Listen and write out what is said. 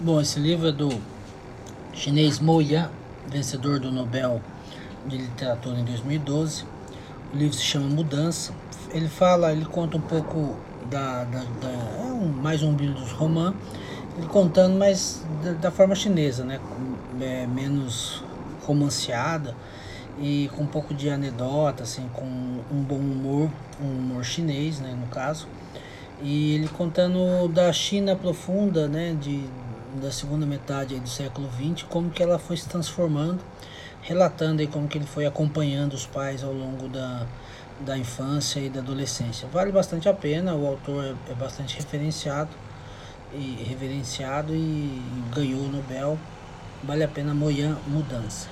Bom, esse livro é do chinês Mo Yan, vencedor do Nobel de Literatura em 2012. O livro se chama Mudança. Ele fala, ele conta um pouco da, da, da é um, mais um dos romã, ele contando mais da, da forma chinesa, né, é, menos romanceada e com um pouco de anedota, assim, com um bom humor, um humor chinês, né, no caso. E ele contando da China profunda, né, de, da segunda metade do século XX, como que ela foi se transformando, relatando aí como que ele foi acompanhando os pais ao longo da, da infância e da adolescência. Vale bastante a pena, o autor é, é bastante referenciado e reverenciado e ganhou o Nobel. Vale a pena Moyan Mudança.